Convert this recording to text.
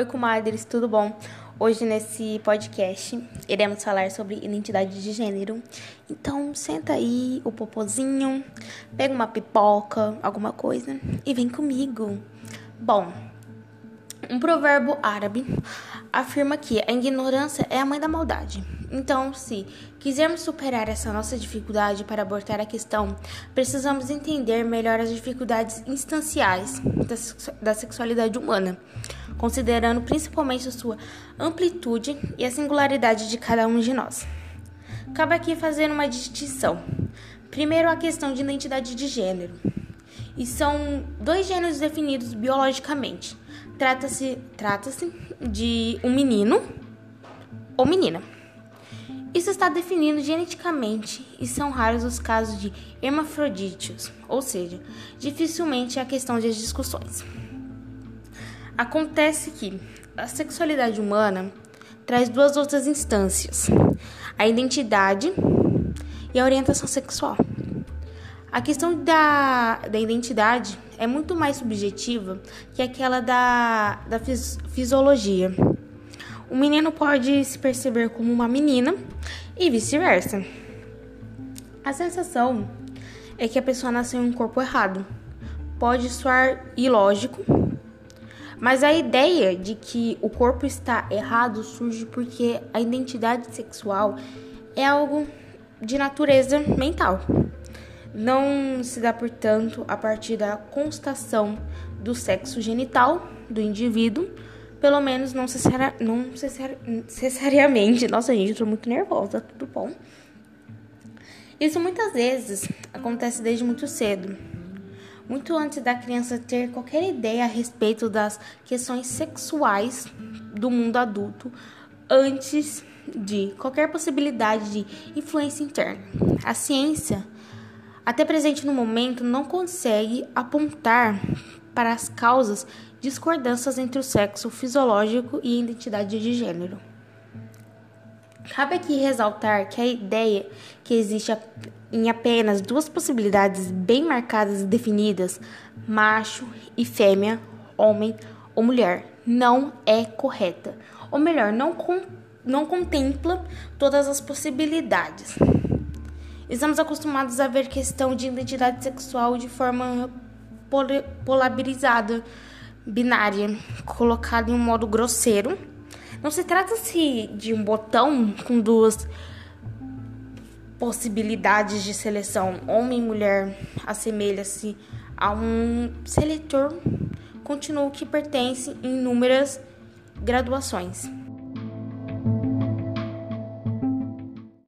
Oi, comadres, tudo bom? Hoje nesse podcast iremos falar sobre identidade de gênero. Então, senta aí o popozinho, pega uma pipoca, alguma coisa e vem comigo. Bom, um provérbio árabe afirma que a ignorância é a mãe da maldade. Então, se quisermos superar essa nossa dificuldade para abordar a questão, precisamos entender melhor as dificuldades instanciais da sexualidade humana, considerando principalmente sua amplitude e a singularidade de cada um de nós. Cabe aqui fazer uma distinção. Primeiro, a questão de identidade de gênero. E são dois gêneros definidos biologicamente. Trata-se trata de um menino ou menina. Isso está definido geneticamente e são raros os casos de hermafrodítios, ou seja, dificilmente é a questão de discussões. Acontece que a sexualidade humana traz duas outras instâncias: a identidade e a orientação sexual. A questão da, da identidade é muito mais subjetiva que aquela da, da fis, fisiologia. O menino pode se perceber como uma menina e vice-versa. A sensação é que a pessoa nasceu em um corpo errado. Pode soar ilógico, mas a ideia de que o corpo está errado surge porque a identidade sexual é algo de natureza mental. Não se dá, portanto, a partir da constação do sexo genital do indivíduo, pelo menos não, não necessariamente. Nossa, gente, eu tô muito nervosa, tudo bom? Isso muitas vezes acontece desde muito cedo, muito antes da criança ter qualquer ideia a respeito das questões sexuais do mundo adulto, antes de qualquer possibilidade de influência interna. A ciência até presente no momento, não consegue apontar para as causas discordâncias entre o sexo fisiológico e identidade de gênero. Cabe aqui ressaltar que a ideia que existe em apenas duas possibilidades bem marcadas e definidas, macho e fêmea, homem ou mulher, não é correta. Ou melhor, não, não contempla todas as possibilidades. Estamos acostumados a ver questão de identidade sexual de forma polarizada, binária, colocada em um modo grosseiro. Não se trata-se de um botão com duas possibilidades de seleção. Homem e mulher assemelha-se a um seletor continuo que pertence em inúmeras graduações.